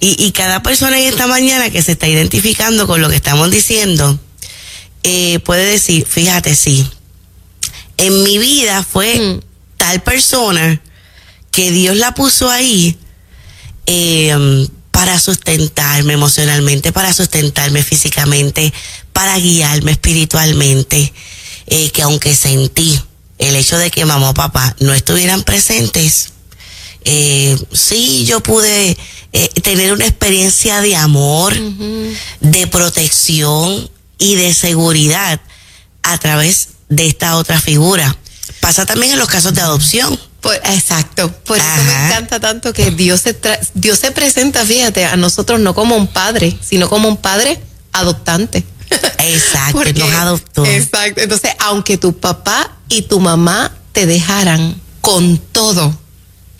Y, y cada persona en esta mañana que se está identificando con lo que estamos diciendo, eh, puede decir, fíjate, sí, en mi vida fue Mm. tal persona que Dios la puso ahí eh, para sustentarme emocionalmente, para sustentarme físicamente, para guiarme espiritualmente, eh, que aunque sentí el hecho de que mamá o papá no estuvieran presentes, eh, sí yo pude eh, tener una experiencia de amor, de protección y de seguridad a través de esta otra figura. Pasa también en los casos de adopción. Por- exacto. Por eso me encanta tanto que Dios se, tra- Dios se presenta, fíjate, a nosotros no como un padre, sino como un padre adoptante. Exacto, Porque- nos adoptó. Exacto. Entonces, aunque tu papá y tu mamá te dejaran con todo,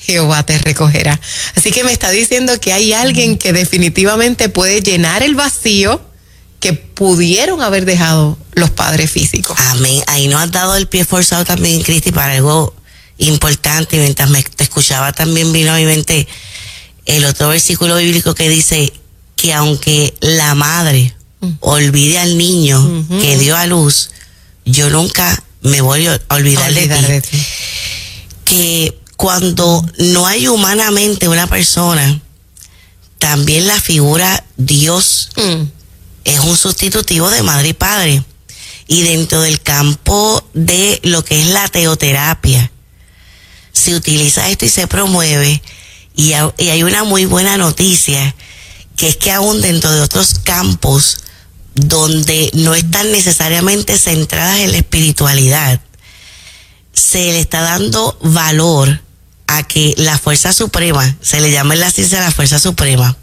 Jehová te recogerá. Así que me está diciendo que hay alguien que definitivamente puede llenar el vacío que pudieron haber dejado los padres físicos. Amén. Ahí nos has dado el pie forzado también, Cristi, para algo importante. Y mientras me, te escuchaba también vino a mi mente el otro versículo bíblico que dice que aunque la madre olvide al niño que dio a luz, yo nunca me voy a olvidar, Olvidar de, ti. Que cuando no hay humanamente una persona, también la figura Dios Mm. es un sustitutivo de madre y padre. Y dentro del campo de lo que es la teoterapia, se utiliza esto y se promueve. Y, y hay una muy buena noticia, que es que aún dentro de otros campos donde no están necesariamente centradas en la espiritualidad, se le está dando valor a que la fuerza suprema, se le llama en la ciencia la fuerza suprema,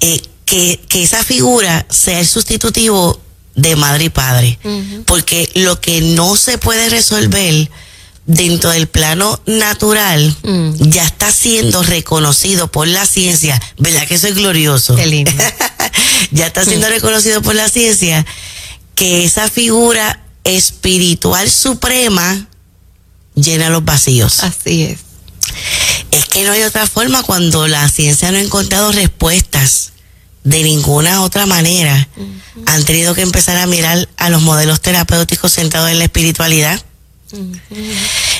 eh, que, que esa figura sea el sustitutivo de madre y padre. Porque lo que no se puede resolver dentro del plano natural Mm. ya está siendo reconocido por la ciencia. ¿Verdad que eso es glorioso? Qué lindo. ya está siendo reconocido por la ciencia que esa figura espiritual suprema llena los vacíos. Así es. Es que no hay otra forma cuando la ciencia no ha encontrado respuestas de ninguna otra manera. Han tenido que empezar a mirar a los modelos terapéuticos centrados en la espiritualidad.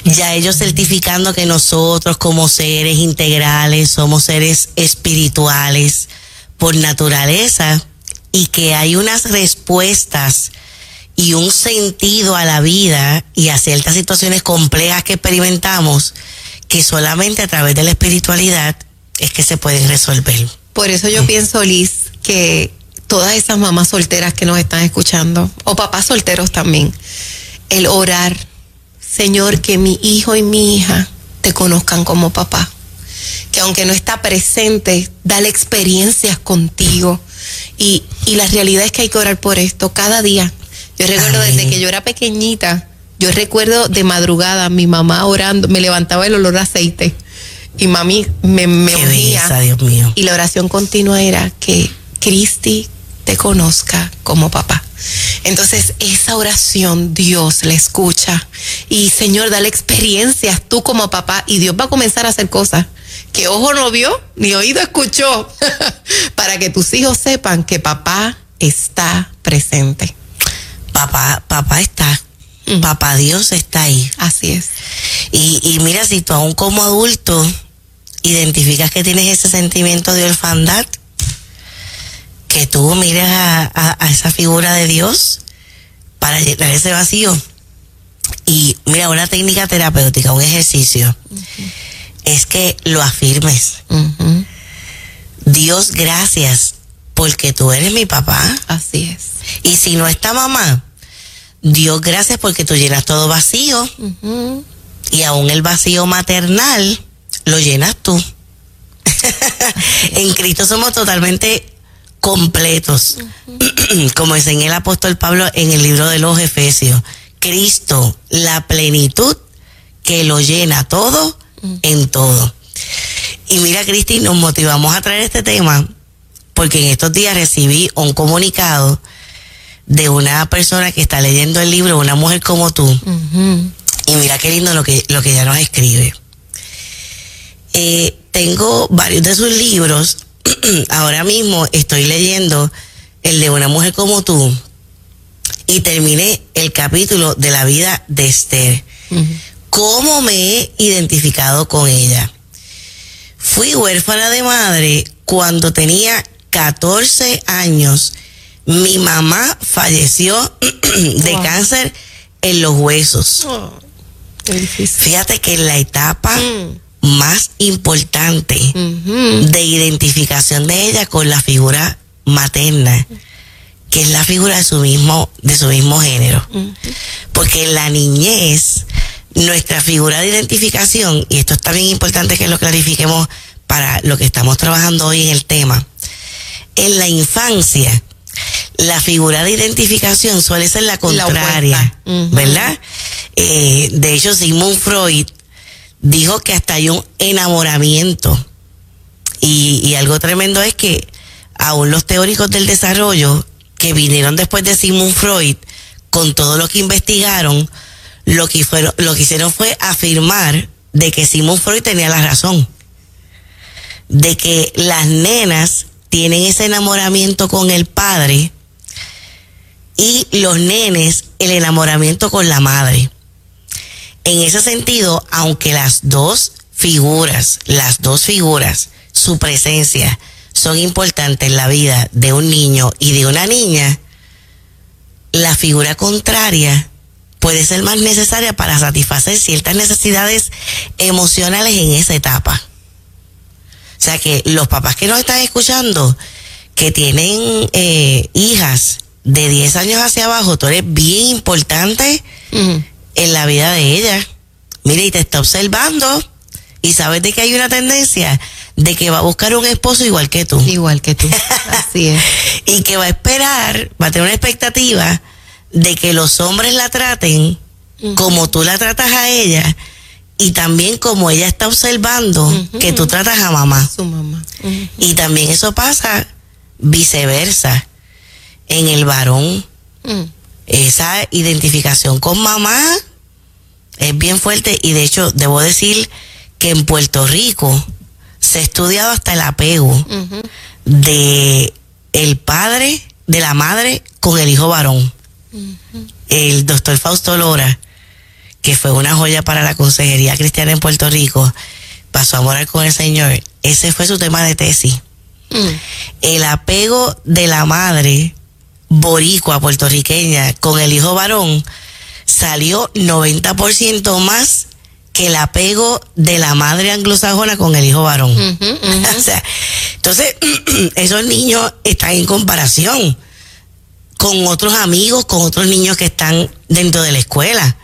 Ya ellos certificando que nosotros como seres integrales somos seres espirituales por naturaleza y que hay unas respuestas y un sentido a la vida y a ciertas situaciones complejas que experimentamos que solamente a través de la espiritualidad es que se pueden resolver. Por eso yo pienso, Liz, que todas esas mamás solteras que nos están escuchando, o papás solteros también, el orar, Señor, que mi hijo y mi hija te conozcan como papá. Que aunque no está presente, dale experiencias contigo. Y, y la realidad es que hay que orar por esto cada día. Yo recuerdo Amén. desde que yo era pequeñita, yo recuerdo de madrugada mi mamá orando, me levantaba el olor a aceite y mami me, me Qué ungía. belleza, Dios mío. Y la oración continua era que Cristi te conozca como papá. Entonces, esa oración Dios la escucha. Y Señor, dale experiencias tú como papá. Y Dios va a comenzar a hacer cosas que ojo no vio ni oído escuchó. para que tus hijos sepan que papá está presente. Papá, papá está. Papá Dios está ahí. Así es. Y, y mira, si tú aún como adulto identificas que tienes ese sentimiento de orfandad, que tú mires a, a- a esa figura de Dios para llenar ese vacío. Y mira, una técnica terapéutica, un ejercicio, es que lo afirmes. Dios, gracias, porque tú eres mi papá. Así es. Y si no está mamá, Dios, gracias porque tú llenas todo vacío. Y aún el vacío maternal lo llenas tú. en Cristo somos totalmente completos, como enseña el apóstol Pablo en el libro de los Efesios. Cristo, la plenitud que lo llena todo en todo. Y mira, Cristi, nos motivamos a traer este tema porque en estos días recibí un comunicado de una persona que está leyendo el libro, una mujer como tú, y mira qué lindo lo que, lo que ella nos escribe. Eh, tengo varios de sus libros ahora mismo estoy leyendo el de una mujer como tú y terminé el capítulo de la vida de Esther. ¿Cómo me he identificado con ella? Fui huérfana de madre cuando tenía 14 años. Mi mamá falleció de cáncer en los huesos. Oh. Fíjate que en la etapa Mm. más importante de identificación de ella con la figura materna, que es la figura de su mismo, de su mismo género. Porque en la niñez, nuestra figura de identificación, y esto está bien importante que lo clarifiquemos para lo que estamos trabajando hoy en el tema, en la infancia, la figura de identificación suele ser la La contraria. ¿verdad? Eh, de hecho, Sigmund Freud dijo que hasta hay un enamoramiento. Y, y algo tremendo es que aún los teóricos del desarrollo que vinieron después de Sigmund Freud, con todo lo que investigaron, lo que, fueron, lo que hicieron fue afirmar de que Sigmund Freud tenía la razón. De que las nenas tienen ese enamoramiento con el padre y los nenes el enamoramiento con la madre. En ese sentido, aunque las dos figuras, las dos figuras, su presencia son importantes en la vida de un niño y de una niña, la figura contraria puede ser más necesaria para satisfacer ciertas necesidades emocionales en esa etapa. O sea que los papás que nos están escuchando, que tienen eh, hijas de 10 años hacia abajo, tú eres bien importante en la vida de ella. Mire, y te está observando y sabes de que hay una tendencia de que va a buscar un esposo igual que tú. Igual que tú. Así es. Y que va a esperar, va a tener una expectativa de que los hombres la traten como tú la tratas a ella y también como ella está observando que tú tratas a mamá. Su mamá. Y también eso pasa viceversa en el varón. Mm. esa identificación con mamá es bien fuerte y de hecho debo decir que en Puerto Rico se ha estudiado hasta el apego Ujú. de el padre de la madre con el hijo varón. El doctor Fausto Lora, que fue una joya para la consejería cristiana en Puerto Rico, pasó a morar con el Señor. Ese fue su tema de tesis Mm. el apego de la madre boricua puertorriqueña con el hijo varón salió 90% más que el apego de la madre anglosajona con el hijo varón. O sea, entonces esos niños están en comparación con otros amigos, con otros niños que están dentro de la escuela.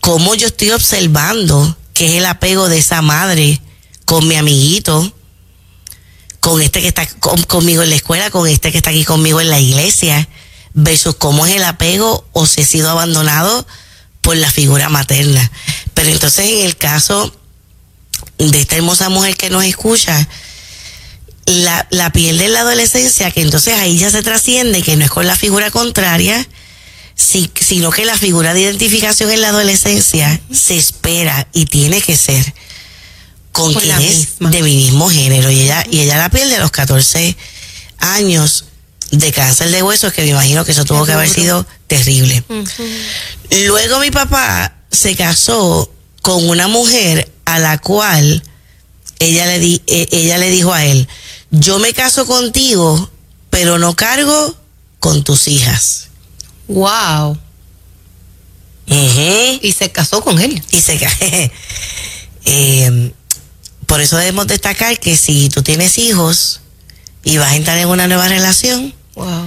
Cómo yo estoy observando que es el apego de esa madre con mi amiguito, con este que está con- conmigo en la escuela, con este que está aquí conmigo en la iglesia, versus cómo es el apego o si he sido abandonado por la figura materna. Pero entonces en el caso de esta hermosa mujer que nos escucha, la, la pierde en la adolescencia, que entonces ahí ya se trasciende, que no es con la figura contraria, si- sino que la figura de identificación en la adolescencia se espera y tiene que ser con Con quien es misma. de mi mismo género. Y ella, y ella la pierde a los 14 años de cáncer de huesos, que me imagino que eso tuvo que haber sido terrible. Luego mi papá se casó con una mujer a la cual ella le, di, eh, ella le dijo a él, yo me caso contigo, pero no cargo con tus hijas. Wow. Ujú. Y se casó con él. Y se. Eh, por eso debemos destacar que si tú tienes hijos y vas a entrar en una nueva relación, Wow.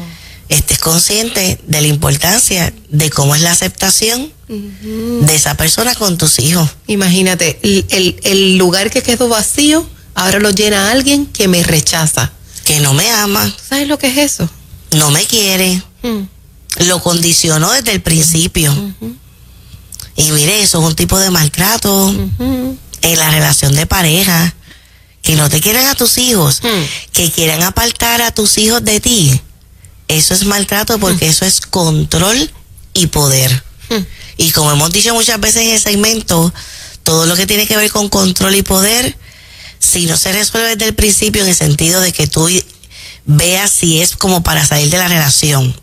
estés consciente de la importancia de cómo es la aceptación de esa persona con tus hijos. Imagínate, el, el- el lugar que quedó vacío, ahora lo llena alguien que me rechaza. Que no me ama, ¿Tú sabes lo que es eso? no me quiere, Mm. lo condicionó desde el principio. Y mire, eso es un tipo de maltrato. En la relación de pareja. Que no te quieran a tus hijos, Mm. que quieran apartar a tus hijos de ti. Eso es maltrato porque eso es control y poder. Mm. Y como hemos dicho muchas veces en el segmento, todo lo que tiene que ver con control y poder si no se resuelve desde el principio en el sentido de que tú veas si es como para salir de la relación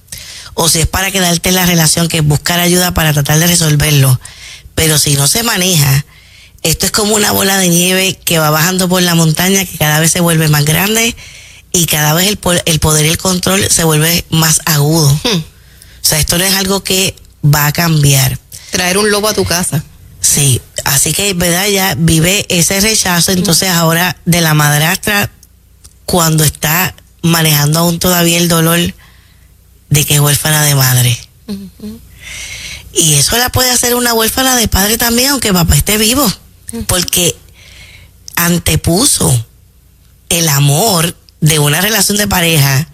o si es para quedarte en la relación, que es buscar ayuda para tratar de resolverlo. Pero si no se maneja, esto es como una bola de nieve que va bajando por la montaña, que cada vez se vuelve más grande y cada vez el, el poder y el control se vuelve más agudo. Hmm. O sea, esto no es algo que va a cambiar. Traer un lobo a tu casa. Sí, así que, ¿verdad? Ya vive ese rechazo, entonces ahora de la madrastra, cuando está manejando aún todavía el dolor de que es huérfana de madre. Y eso la puede hacer una huérfana de padre también, aunque papá esté vivo, porque antepuso el amor de una relación de pareja,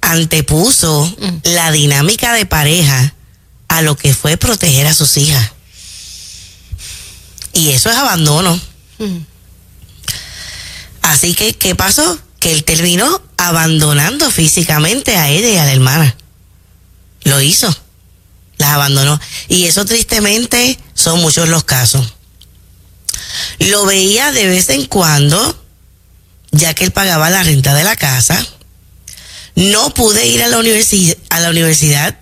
antepuso la dinámica de pareja a lo que fue proteger a sus hijas. Y eso es abandono. Así que, ¿qué pasó? Que él terminó abandonando físicamente a ella y a la hermana. Lo hizo. Las abandonó. Y eso tristemente son muchos los casos. Lo veía de vez en cuando, ya que él pagaba la renta de la casa. No pude ir a la, a la universidad,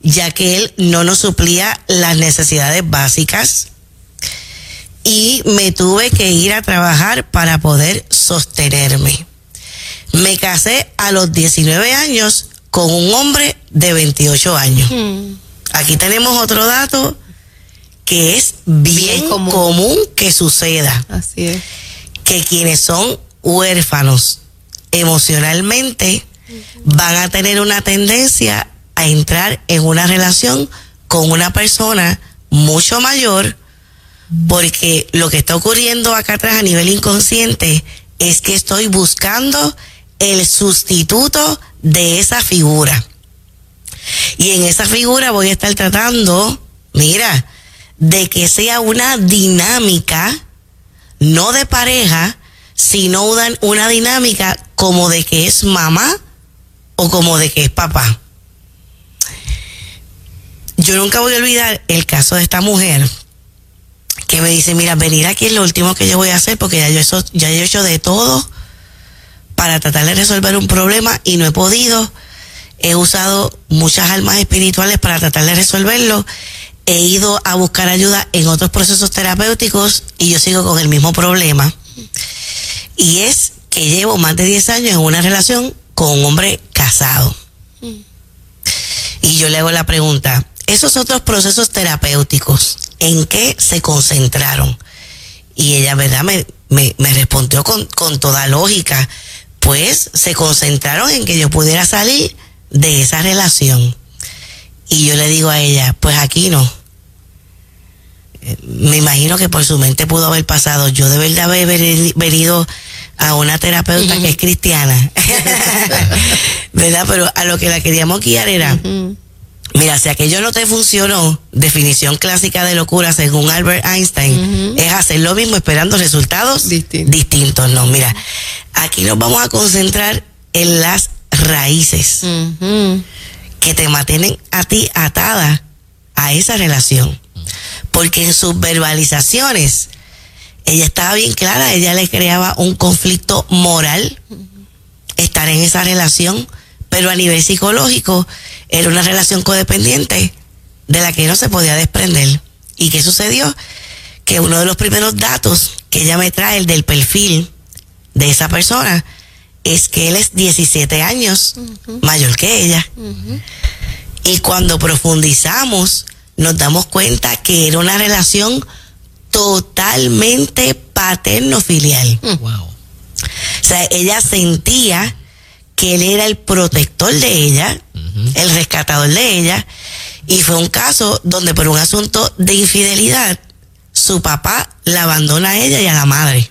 ya que él no nos suplía las necesidades básicas. Y me tuve que ir a trabajar para poder sostenerme. Me casé a los 19 años con un hombre de 28 años. Hmm. Aquí tenemos otro dato que es bien, común. que suceda. Así es. Que quienes son huérfanos emocionalmente van a tener una tendencia a entrar en una relación con una persona mucho mayor porque lo que está ocurriendo acá atrás a nivel inconsciente es que estoy buscando el sustituto de esa figura. Y en esa figura voy a estar tratando, mira, de que sea una dinámica, no de pareja, sino una, una dinámica como de que es mamá o como de que es papá. Yo nunca voy a olvidar el caso de esta mujer que me dice, mira, venir aquí es lo último que yo voy a hacer porque ya yo, ya yo he hecho de todo para tratar de resolver un problema y no he podido. He usado muchas almas espirituales para tratar de resolverlo. He ido a buscar ayuda en otros procesos terapéuticos y yo sigo con el mismo problema. Y es que llevo más de 10 años en una relación con un hombre casado. Y yo le hago la pregunta, esos otros procesos terapéuticos, ¿en qué se concentraron? Y ella, ¿verdad? Me, me, respondió con, con toda lógica pues se concentraron en que yo pudiera salir de esa relación. Y yo le digo a ella, pues aquí no. Me imagino que por su mente pudo haber pasado, yo de verdad haber venido a una terapeuta que es cristiana, ¿verdad? Pero a lo que la queríamos guiar era, Mira, si aquello no te funcionó, definición clásica de locura según Albert Einstein, es hacer lo mismo esperando resultados distintos. No, mira, aquí nos vamos a concentrar en las raíces que te mantienen a ti atada a esa relación. Porque en sus verbalizaciones, ella estaba bien clara, ella le creaba un conflicto moral estar en esa relación, pero a nivel psicológico, era una relación codependiente de la que no se podía desprender. ¿Y qué sucedió? Que uno de los primeros datos que ella me trae, el del perfil de esa persona, es que él es 17 años mayor que ella. Y cuando profundizamos, nos damos cuenta que era una relación totalmente paterno-filial. Wow. O sea, ella sentía que él era el protector de ella, el rescatador de ella, y fue un caso donde por un asunto de infidelidad, su papá la abandona a ella y a la madre.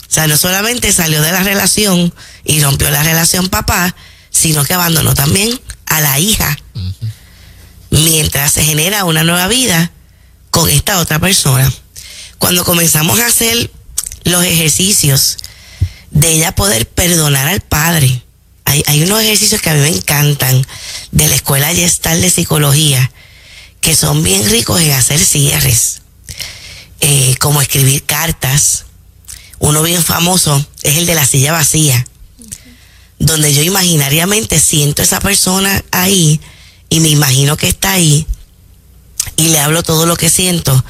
O sea, no solamente salió de la relación y rompió la relación papá, sino que abandonó también a la hija. Mientras se genera una nueva vida con esta otra persona. Cuando comenzamos a hacer los ejercicios de ella poder perdonar al padre. Hay, hay unos ejercicios que a mí me encantan de la escuela Gestal de Psicología, que son bien ricos en hacer cierres, eh, como escribir cartas, uno bien famoso es el de la silla vacía, donde yo imaginariamente siento esa persona ahí y me imagino que está ahí y le hablo todo lo que siento.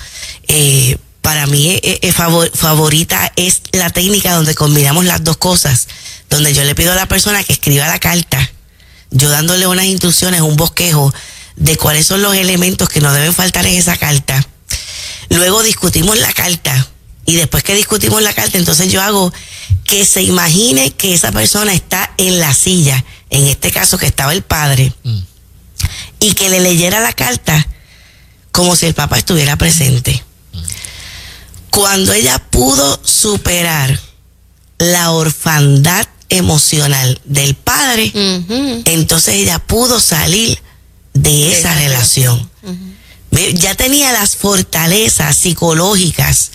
Eh, para mí eh, eh, favorita es la técnica donde combinamos las dos cosas, donde yo le pido a la persona que escriba la carta, yo dándole unas instrucciones, un bosquejo de cuáles son los elementos que no deben faltar en esa carta. Luego discutimos la carta y después que discutimos la carta, entonces yo hago que se imagine que esa persona está en la silla, en este caso que estaba el padre, mm. Y que le leyera la carta como si el papá estuviera presente. Cuando ella pudo superar la orfandad emocional del padre, entonces ella pudo salir de esa relación. Ya tenía las fortalezas psicológicas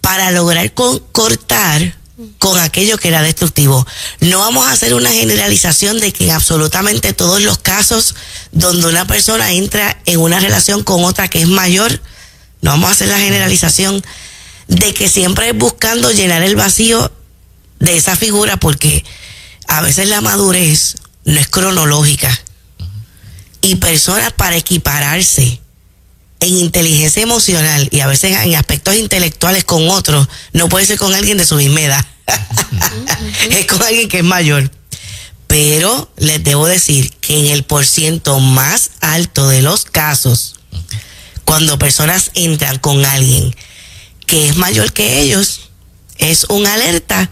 para lograr cortar con aquello que era destructivo. No vamos a hacer una generalización de que en absolutamente todos los casos donde una persona entra en una relación con otra que es mayor, no vamos a hacer la generalización de que siempre es buscando llenar el vacío de esa figura porque a veces la madurez no es cronológica y personas para equipararse en inteligencia emocional y a veces en aspectos intelectuales con otros, no puede ser con alguien de su misma edad. es con alguien que es mayor. Pero les debo decir que en el porciento más alto de los casos, cuando personas entran con alguien que es mayor que ellos, es una alerta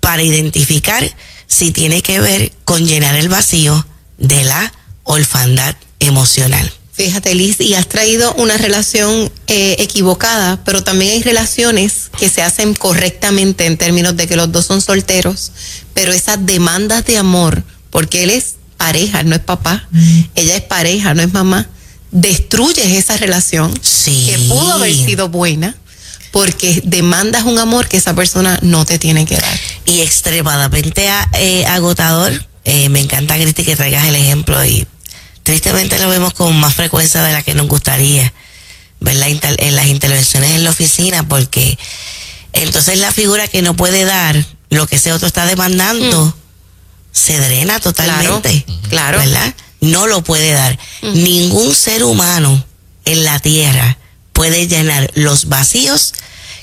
para identificar si tiene que ver con llenar el vacío de la orfandad emocional. Fíjate, Liz, y has traído una relación eh, equivocada, pero también hay relaciones que se hacen correctamente en términos de que los dos son solteros, pero esas demandas de amor, porque él es pareja, no es papá, ella es pareja, no es mamá, destruyes esa relación que pudo haber sido buena porque demandas un amor que esa persona no te tiene que dar. Y extremadamente eh, agotador. Eh, me encanta, Cristi, que traigas el ejemplo y tristemente lo vemos con más frecuencia de la que nos gustaría, ¿verdad? En las intervenciones en la oficina, porque entonces la figura que no puede dar lo que ese otro está demandando mm. se drena totalmente. Claro, ¿Verdad? No lo puede dar. Mm. Ningún ser humano en la tierra puede llenar los vacíos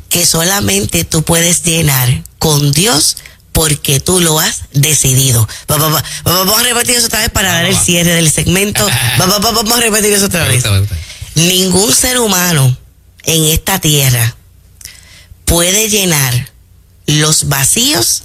que solamente tú puedes llenar con Dios porque tú lo has decidido. Vamos a repetir eso otra vez para dar el cierre del segmento. Vamos a repetir eso otra vez. Ningún ser humano en esta tierra puede llenar los vacíos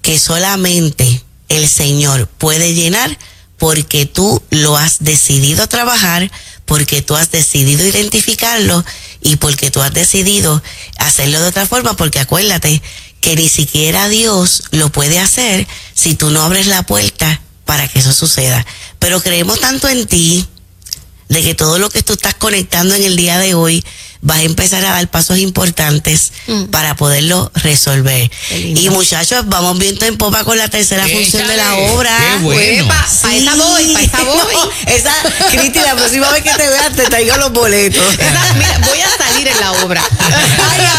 que solamente el Señor puede llenar porque tú lo has decidido trabajar, porque tú has decidido identificarlo y porque tú has decidido hacerlo de otra forma, porque acuérdate que ni siquiera Dios lo puede hacer si tú no abres la puerta para que eso suceda. Pero creemos tanto en ti, de que todo lo que tú estás conectando en el día de hoy vas a empezar a dar pasos importantes mm. para poderlo resolver. Y muchachos, vamos viendo en popa con la tercera función de la obra. Qué bueno. Para esa voy, para esa voy. esa, Cristi, la próxima vez que te veas te traigo los boletos. mira, voy a salir en la obra. Ay,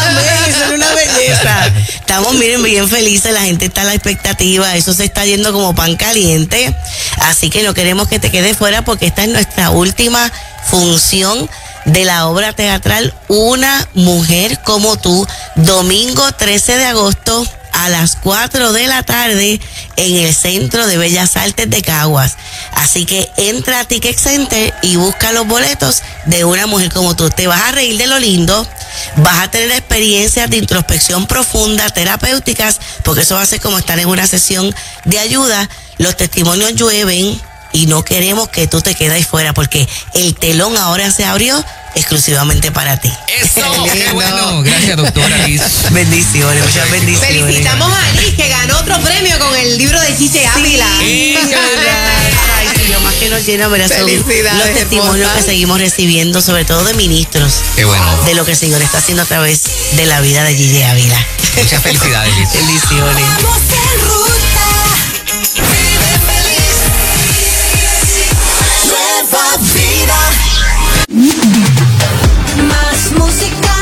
Estamos, miren, bien felices, la gente está a la expectativa, eso se está yendo como pan caliente. Así que no queremos que te quedes fuera porque esta es nuestra última función de la obra teatral Una mujer como tú, domingo 13 de agosto a las 4 de la tarde en el Centro de Bellas Artes de Caguas. Así que entra a Ticket Center y busca los boletos de una mujer como tú. Te vas a reír de lo lindo, vas a tener experiencias de introspección profunda, terapéuticas, porque eso va a ser como estar en una sesión de ayuda. Los testimonios llueven y no queremos que tú te quedes fuera porque el telón ahora se abrió exclusivamente para ti. Eso, qué bueno. Gracias, doctora Liz. Bendiciones, muchas bendiciones. Felicitamos a Liz que ganó otro premio con el libro de Chiche Ávila. Sí, Ay, sí, lo más que nos llena, ¿verdad? Son los testimonios que seguimos recibiendo, sobre todo de ministros. Qué bueno. De lo que el Señor está haciendo a través de la vida de Gigi Ávila. Muchas felicidades, Liz. Bendiciones. Más música